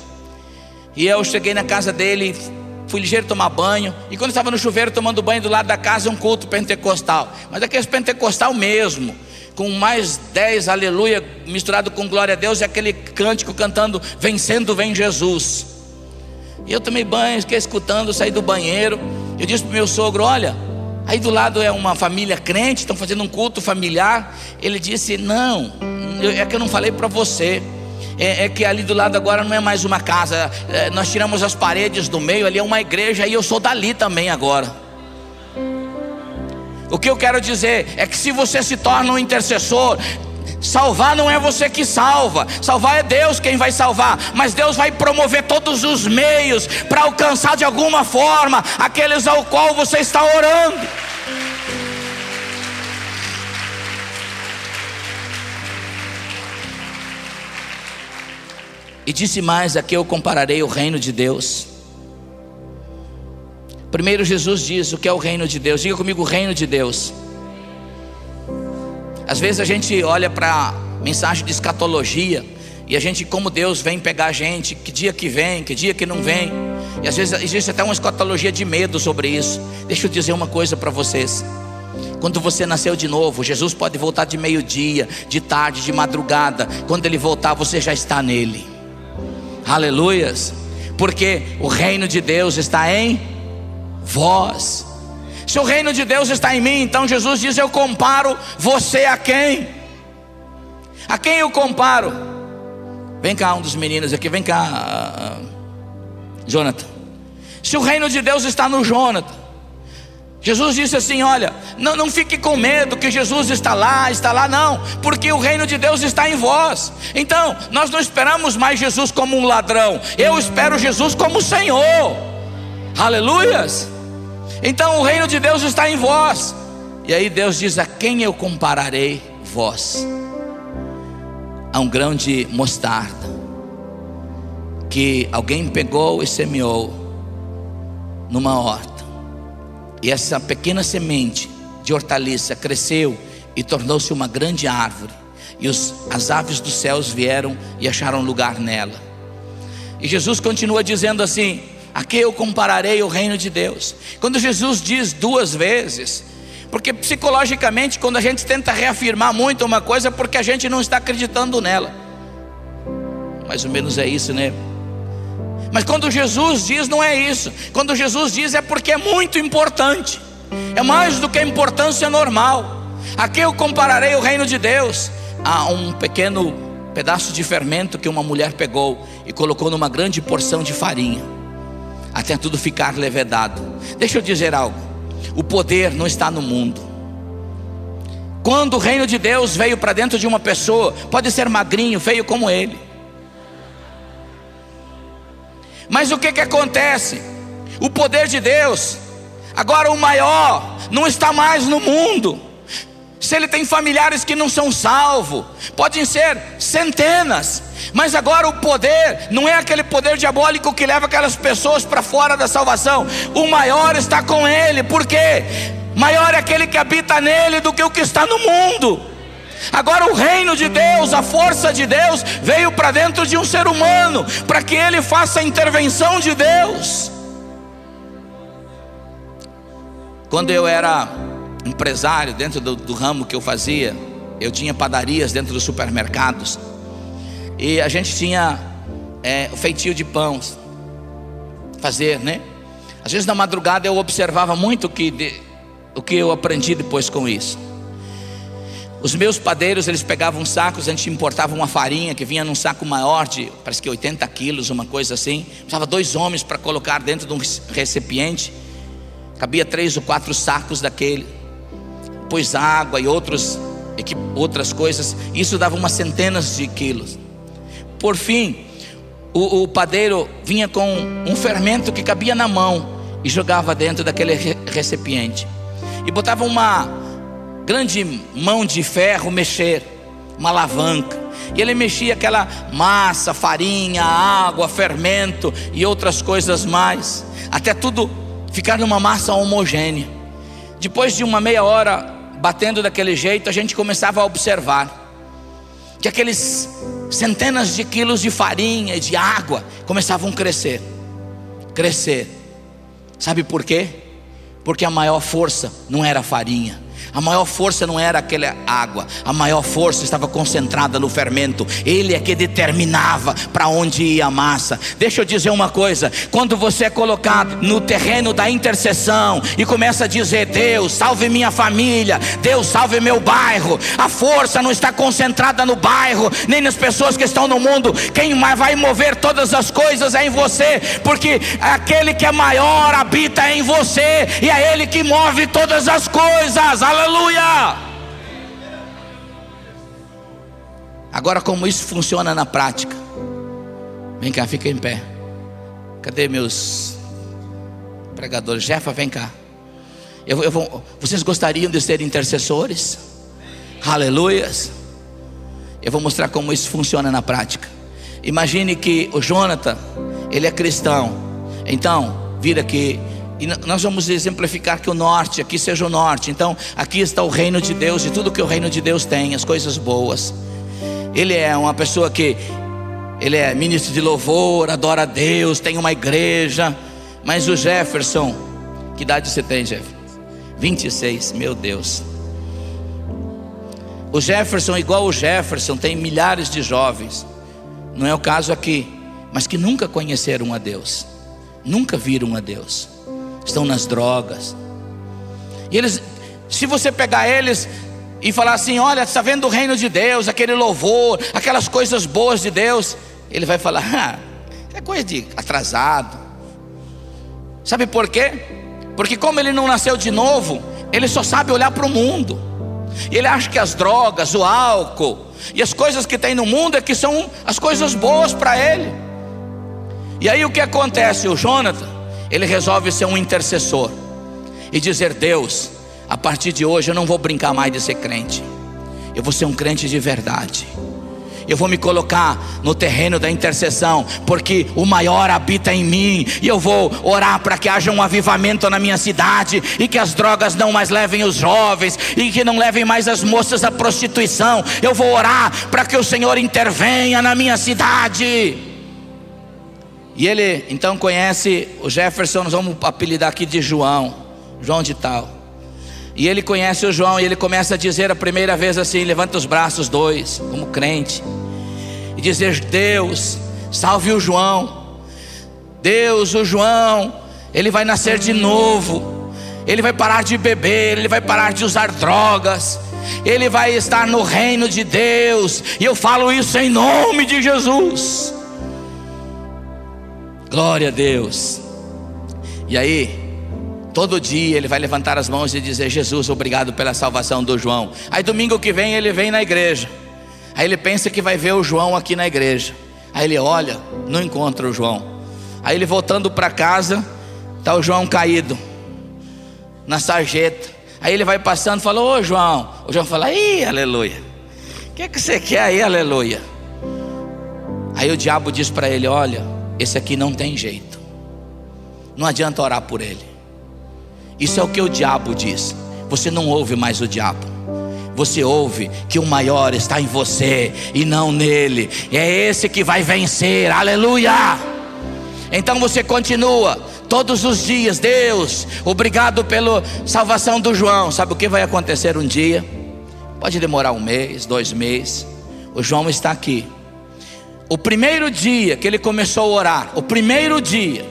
E eu cheguei na casa dele, fui ligeiro tomar banho. E quando estava no chuveiro tomando banho do lado da casa, um culto pentecostal. Mas aqueles pentecostal mesmo, com mais dez aleluia misturado com glória a Deus e aquele cântico cantando Vencendo vem Jesus. E eu tomei banho, fiquei escutando, saí do banheiro. Eu disse para meu sogro: Olha, aí do lado é uma família crente, estão fazendo um culto familiar. Ele disse: Não, é que eu não falei para você é, é, que ali do lado agora não é mais uma casa, é, nós tiramos as paredes do meio, ali é uma igreja e eu sou dali também agora. O que eu quero dizer é que se você se torna um intercessor, Salvar não é você que salva, salvar é Deus quem vai salvar, mas Deus vai promover todos os meios para alcançar de alguma forma aqueles ao qual você está orando. E disse mais: aqui eu compararei o reino de Deus. Primeiro, Jesus diz o que é o reino de Deus. Diga comigo: o reino de Deus. Às vezes a gente olha para mensagem de escatologia e a gente, como Deus vem pegar a gente, que dia que vem, que dia que não vem. E às vezes existe até uma escatologia de medo sobre isso. Deixa eu dizer uma coisa para vocês. Quando você nasceu de novo, Jesus pode voltar de meio-dia, de tarde, de madrugada. Quando ele voltar, você já está nele. Aleluias. Porque o reino de Deus está em vós. Se o reino de Deus está em mim, então Jesus diz: Eu comparo você a quem? A quem eu comparo? Vem cá, um dos meninos aqui, vem cá, Jonathan. Se o reino de Deus está no Jonathan, Jesus disse assim: Olha, não, não fique com medo que Jesus está lá, está lá, não, porque o reino de Deus está em vós. Então, nós não esperamos mais Jesus como um ladrão, eu espero Jesus como Senhor. Aleluias. Então, o reino de Deus está em vós. E aí Deus diz: A quem eu compararei vós? A um grão de mostarda que alguém pegou e semeou numa horta. E essa pequena semente de hortaliça cresceu e tornou-se uma grande árvore. E os, as aves dos céus vieram e acharam lugar nela. E Jesus continua dizendo assim: A que eu compararei o reino de Deus? Quando Jesus diz duas vezes, porque psicologicamente, quando a gente tenta reafirmar muito uma coisa, é porque a gente não está acreditando nela. Mais ou menos é isso, né? Mas quando Jesus diz, não é isso. Quando Jesus diz, é porque é muito importante. É mais do que a importância normal. Aqui eu compararei o reino de Deus a um pequeno pedaço de fermento que uma mulher pegou e colocou numa grande porção de farinha, até tudo ficar levedado. Deixa eu dizer algo: o poder não está no mundo. Quando o reino de Deus veio para dentro de uma pessoa, pode ser magrinho, feio como ele Mas o que, que acontece? O poder de Deus, agora o maior, não está mais no mundo. Se ele tem familiares que não são salvos, podem ser centenas, mas agora o poder não é aquele poder diabólico que leva aquelas pessoas para fora da salvação. O maior está com ele, porque maior é aquele que habita nele do que o que está no mundo. Agora o reino de Deus, a força de Deus veio para dentro de um ser humano, para que ele faça a intervenção de Deus. Quando eu era empresário dentro do, do ramo que eu fazia, eu tinha padarias dentro dos supermercados e a gente tinha é, o feitio de pães, fazer, né? Às vezes na madrugada eu observava muito o que, o que eu aprendi depois com isso. Os meus padeiros, eles pegavam sacos, a gente importava uma farinha que vinha num saco maior de, parece que 80 quilos, uma coisa assim. Precisava dois homens para colocar dentro de um recipiente. Cabia três ou quatro sacos daquele. Depois água e outros, outras coisas. Isso dava umas centenas de quilos. Por fim, o, o padeiro vinha com um fermento que cabia na mão e jogava dentro daquele recipiente. E botava uma grande mão de ferro mexer, uma alavanca. E ele mexia aquela massa, farinha, água, fermento e outras coisas mais, até tudo ficar numa massa homogênea. Depois de uma meia hora batendo daquele jeito, a gente começava a observar que aqueles centenas de quilos de farinha e de água começavam a crescer, crescer. Sabe por quê? Porque a maior força não era a farinha, a maior força não era aquela água, a maior força estava concentrada no fermento. Ele é que determinava para onde ia a massa. Deixa eu dizer uma coisa: quando você é colocado no terreno da intercessão e começa a dizer, Deus, salve minha família, Deus, salve meu bairro, a força não está concentrada no bairro, nem nas pessoas que estão no mundo. Quem vai mover todas as coisas é em você, porque aquele que é maior habita em você e é Ele que move todas as coisas. Aleluia! Agora, como isso funciona na prática? Vem cá, fica em pé. Cadê meus pregadores? Jefa, vem cá. Eu, eu vou, vocês gostariam de ser intercessores? Aleluias. Eu vou mostrar como isso funciona na prática. Imagine que o Jonathan, ele é cristão. Então, vira aqui e nós vamos exemplificar que o norte, aqui seja o norte. Então, aqui está o reino de Deus e tudo que o reino de Deus tem, as coisas boas. Ele é uma pessoa que ele é ministro de louvor, adora a Deus, tem uma igreja, Mas o Jefferson, que idade você tem, Jefferson? 26, meu Deus. O Jefferson, igual o Jefferson, tem milhares de jovens, não é o caso aqui, mas que nunca conheceram a Deus, nunca viram a Deus, estão nas drogas. E eles, se você pegar eles e falar assim: olha, está vendo o reino de Deus, aquele louvor, aquelas coisas boas de Deus, ele vai falar: ah, é coisa de atrasado. Sabe por quê? Porque, como ele não nasceu de novo, ele só sabe olhar para o mundo. Ele acha que as drogas, o álcool e as coisas que tem no mundo é que são as coisas boas para ele. E aí o que acontece? O Jonathan, ele resolve ser um intercessor e dizer: Deus, a partir de hoje eu não vou brincar mais de ser crente, eu vou ser um crente de verdade eu vou me colocar no terreno da intercessão, porque o maior habita em mim, e eu vou orar para que haja um avivamento na minha cidade, e que as drogas não mais levem os jovens, e que não levem mais as moças à prostituição. Eu vou orar para que o Senhor intervenha na minha cidade. E ele então conhece o Jefferson, nós vamos apelidar aqui de João, João de tal. E ele conhece o João e ele começa a dizer a primeira vez assim: levanta os braços, dois, como crente, e dizer: Deus, salve o João. Deus, o João, ele vai nascer de novo. Ele vai parar de beber, ele vai parar de usar drogas. Ele vai estar no reino de Deus. E eu falo isso em nome de Jesus. Glória a Deus. E aí, Todo dia ele vai levantar as mãos e dizer: Jesus, obrigado pela salvação do João. Aí domingo que vem ele vem na igreja. Aí ele pensa que vai ver o João aqui na igreja. Aí ele olha, não encontra o João. Aí ele voltando para casa, tá o João caído na sarjeta. Aí ele vai passando e fala: Ô João. O João fala: Ih, aleluia. O que, que você quer aí, aleluia? Aí o diabo diz para ele: Olha, esse aqui não tem jeito. Não adianta orar por ele. Isso é o que o diabo diz. Você não ouve mais o diabo. Você ouve que o maior está em você e não nele. É esse que vai vencer. Aleluia! Então você continua todos os dias, Deus, obrigado pela salvação do João. Sabe o que vai acontecer um dia? Pode demorar um mês, dois meses. O João está aqui. O primeiro dia que ele começou a orar, o primeiro dia,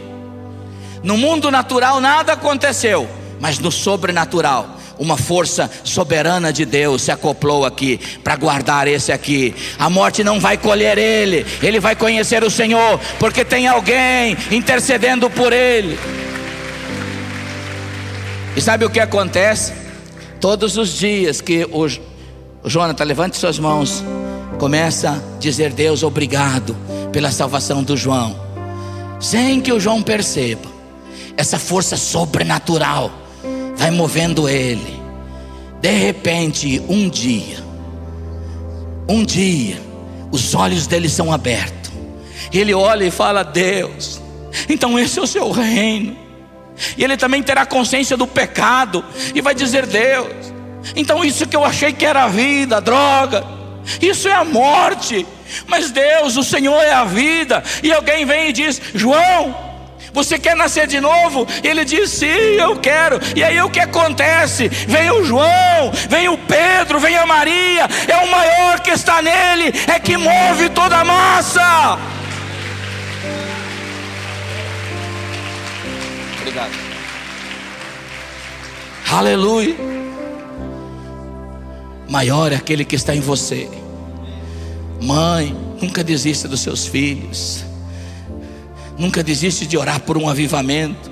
no mundo natural nada aconteceu, mas no sobrenatural, uma força soberana de Deus se acoplou aqui para guardar esse aqui. A morte não vai colher ele, ele vai conhecer o Senhor, porque tem alguém intercedendo por ele. E sabe o que acontece? Todos os dias que o, o Jonathan levante suas mãos, começa a dizer: Deus, obrigado pela salvação do João, sem que o João perceba essa força sobrenatural vai movendo ele. De repente, um dia, um dia, os olhos dele são abertos. Ele olha e fala: Deus, então esse é o seu reino. E ele também terá consciência do pecado e vai dizer: Deus, então isso que eu achei que era vida, droga, isso é a morte. Mas Deus, o Senhor é a vida. E alguém vem e diz: João, você quer nascer de novo? Ele diz: Sim, eu quero. E aí o que acontece? Vem o João, vem o Pedro, vem a Maria. É o maior que está nele, é que move toda a massa. Obrigado. Aleluia. Maior é aquele que está em você. Mãe, nunca desista dos seus filhos. Nunca desiste de orar por um avivamento.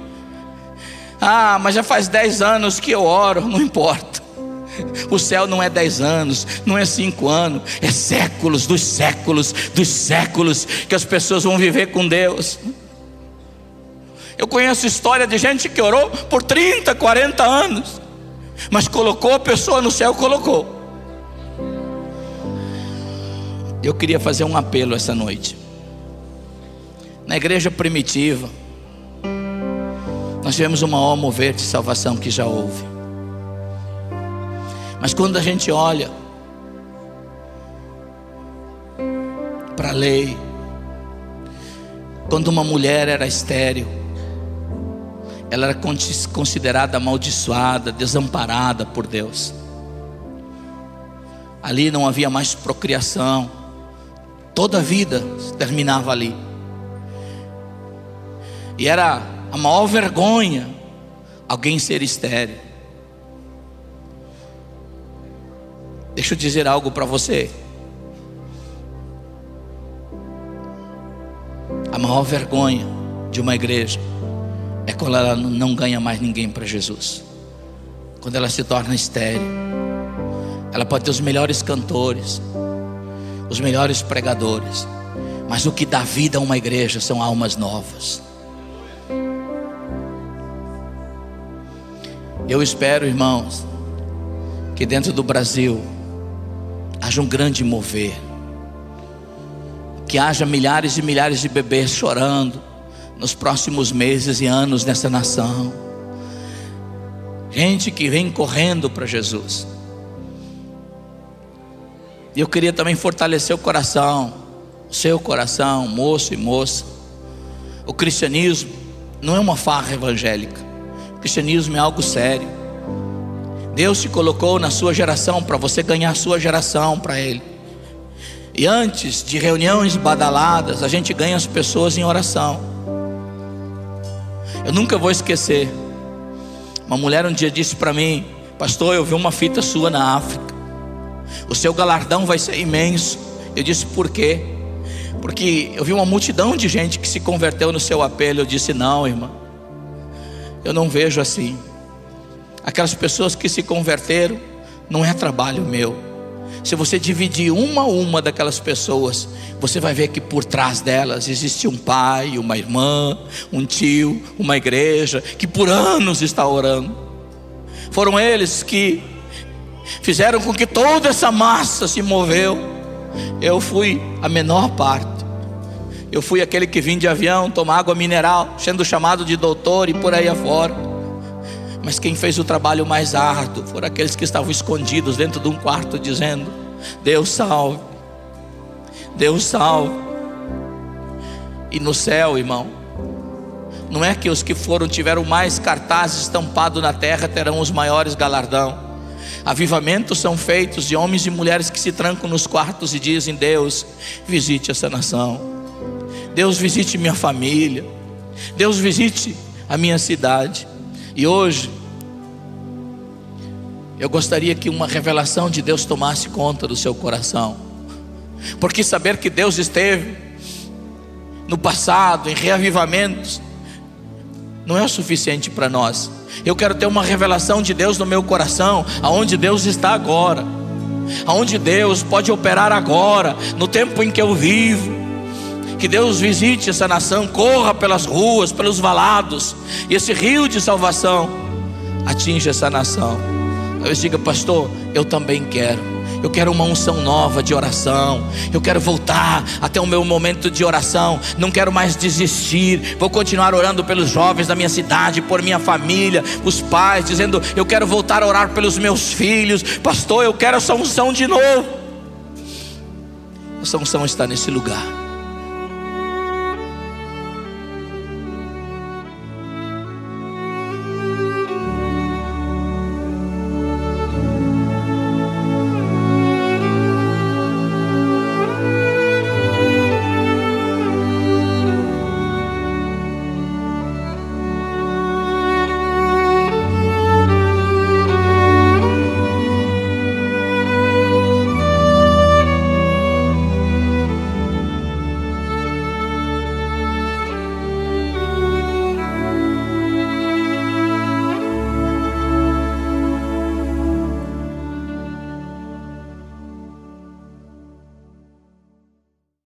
Ah, mas já faz dez anos que eu oro, não importa. O céu não é dez anos, não é cinco anos, é séculos dos séculos dos séculos que as pessoas vão viver com Deus. Eu conheço história de gente que orou por 30, 40 anos, mas colocou a pessoa no céu, colocou. Eu queria fazer um apelo essa noite. Na igreja primitiva, nós tivemos o maior mover de salvação que já houve. Mas quando a gente olha para a lei, quando uma mulher era estéril, ela era considerada amaldiçoada, desamparada por Deus. Ali não havia mais procriação, toda a vida terminava ali. E era a maior vergonha alguém ser estéreo. Deixa eu dizer algo para você. A maior vergonha de uma igreja é quando ela não ganha mais ninguém para Jesus. Quando ela se torna estéreo. Ela pode ter os melhores cantores, os melhores pregadores, mas o que dá vida a uma igreja são almas novas. Eu espero, irmãos, que dentro do Brasil haja um grande mover, que haja milhares e milhares de bebês chorando nos próximos meses e anos nessa nação. Gente que vem correndo para Jesus. E eu queria também fortalecer o coração, seu coração, moço e moça. O cristianismo não é uma farra evangélica. O cristianismo é algo sério. Deus te colocou na sua geração para você ganhar a sua geração para Ele. E antes de reuniões badaladas, a gente ganha as pessoas em oração. Eu nunca vou esquecer. Uma mulher um dia disse para mim: Pastor, eu vi uma fita sua na África. O seu galardão vai ser imenso. Eu disse: Por quê? Porque eu vi uma multidão de gente que se converteu no seu apelo. Eu disse: Não, irmã. Eu não vejo assim. Aquelas pessoas que se converteram, não é trabalho meu se você dividir uma a uma daquelas pessoas, você vai ver que por trás delas existe um pai, uma irmã, um tio, uma igreja que por anos está orando. Foram eles que fizeram com que toda essa massa se moveu. Eu fui a menor parte. Eu fui aquele que vim de avião tomar água mineral, sendo chamado de doutor e por aí afora. Mas quem fez o trabalho mais árduo foram aqueles que estavam escondidos dentro de um quarto, dizendo: Deus salve, Deus salve. E no céu, irmão, não é que os que foram tiveram mais cartazes estampados na terra terão os maiores galardão. Avivamentos são feitos de homens e mulheres que se trancam nos quartos e dizem: Deus, visite essa nação. Deus, visite minha família. Deus, visite a minha cidade. E hoje, eu gostaria que uma revelação de Deus tomasse conta do seu coração, porque saber que Deus esteve no passado, em reavivamentos, não é o suficiente para nós. Eu quero ter uma revelação de Deus no meu coração, aonde Deus está agora, aonde Deus pode operar agora, no tempo em que eu vivo. Que Deus visite essa nação, corra pelas ruas, pelos valados, e esse rio de salvação atinja essa nação. Talvez diga, pastor, eu também quero. Eu quero uma unção nova de oração. Eu quero voltar até o meu momento de oração. Não quero mais desistir. Vou continuar orando pelos jovens da minha cidade, por minha família, os pais, dizendo: Eu quero voltar a orar pelos meus filhos. Pastor, eu quero essa unção de novo. Essa unção está nesse lugar.